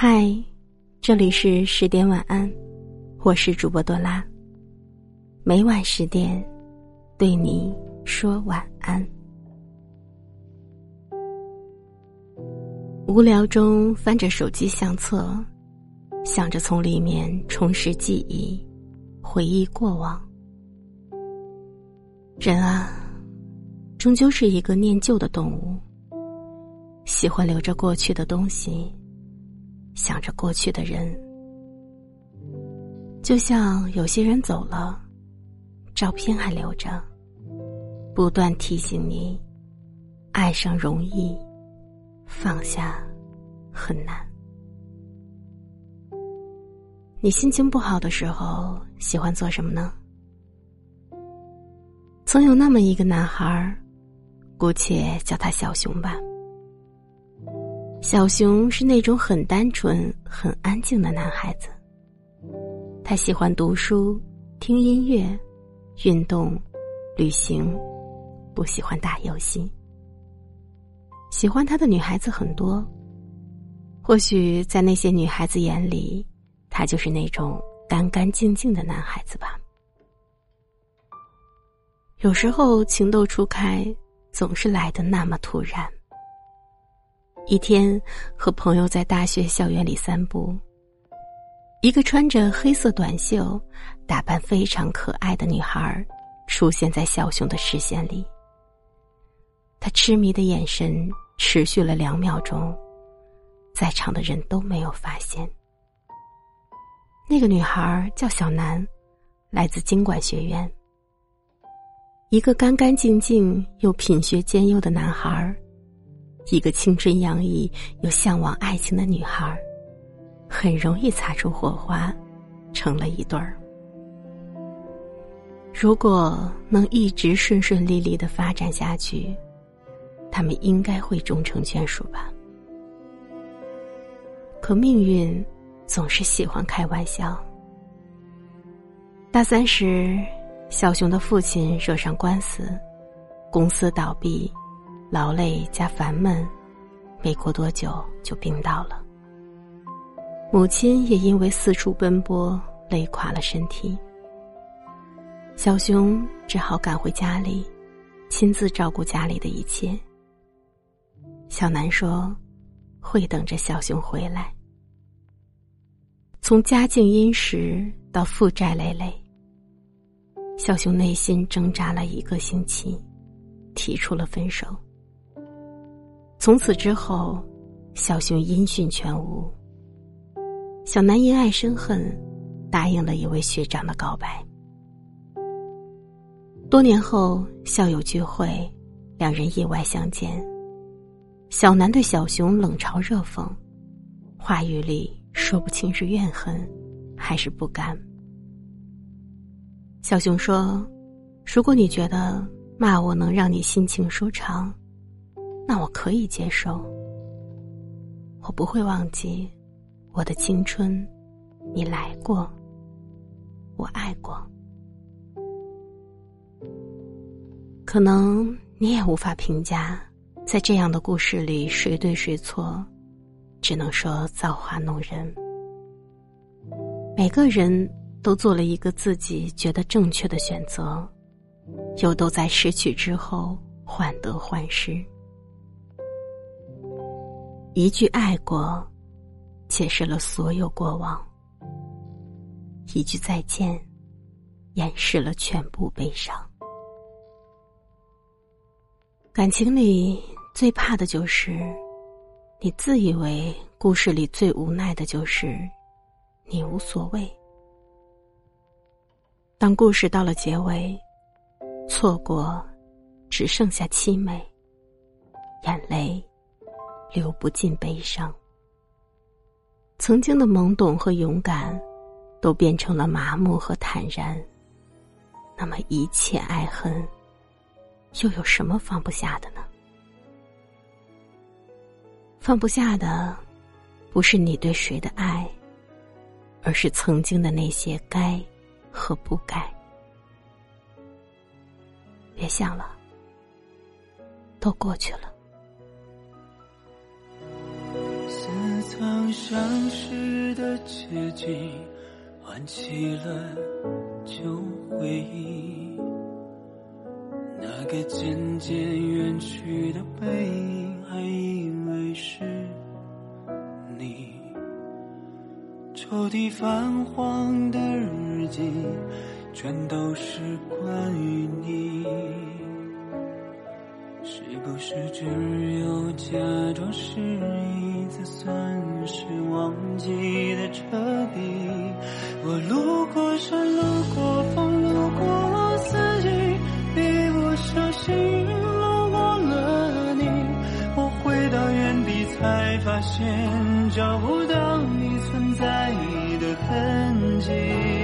嗨，这里是十点晚安，我是主播多拉。每晚十点，对你说晚安。无聊中翻着手机相册，想着从里面重拾记忆，回忆过往。人啊，终究是一个念旧的动物，喜欢留着过去的东西。想着过去的人，就像有些人走了，照片还留着，不断提醒你：爱上容易，放下很难。你心情不好的时候，喜欢做什么呢？曾有那么一个男孩儿，姑且叫他小熊吧。小熊是那种很单纯、很安静的男孩子。他喜欢读书、听音乐、运动、旅行，不喜欢打游戏。喜欢他的女孩子很多，或许在那些女孩子眼里，他就是那种干干净净的男孩子吧。有时候情窦初开，总是来的那么突然。一天，和朋友在大学校园里散步，一个穿着黑色短袖、打扮非常可爱的女孩出现在小熊的视线里。他痴迷的眼神持续了两秒钟，在场的人都没有发现。那个女孩叫小南，来自经管学院。一个干干净净又品学兼优的男孩一个青春洋溢又向往爱情的女孩很容易擦出火花，成了一对儿。如果能一直顺顺利利的发展下去，他们应该会终成眷属吧。可命运总是喜欢开玩笑。大三时，小熊的父亲惹上官司，公司倒闭。劳累加烦闷，没过多久就病倒了。母亲也因为四处奔波，累垮了身体。小熊只好赶回家里，亲自照顾家里的一切。小南说：“会等着小熊回来。”从家境殷实到负债累累，小熊内心挣扎了一个星期，提出了分手。从此之后，小熊音讯全无。小南因爱生恨，答应了一位学长的告白。多年后，校友聚会，两人意外相见。小南对小熊冷嘲热讽，话语里说不清是怨恨，还是不甘。小熊说：“如果你觉得骂我能让你心情舒畅。”那我可以接受，我不会忘记我的青春，你来过，我爱过，可能你也无法评价，在这样的故事里谁对谁错，只能说造化弄人。每个人都做了一个自己觉得正确的选择，又都在失去之后患得患失。一句爱过，解释了所有过往；一句再见，掩饰了全部悲伤。感情里最怕的就是，你自以为故事里最无奈的就是你无所谓。当故事到了结尾，错过只剩下凄美，眼泪。流不尽悲伤，曾经的懵懂和勇敢，都变成了麻木和坦然。那么，一切爱恨，又有什么放不下的呢？放不下的，不是你对谁的爱，而是曾经的那些该和不该。别想了，都过去了。相识的街景，唤起了旧回忆。那个渐渐远去的背影，还以为是你。抽屉泛黄的日记，全都是关于你。是不是只有假装是发现找不到你存在的痕迹。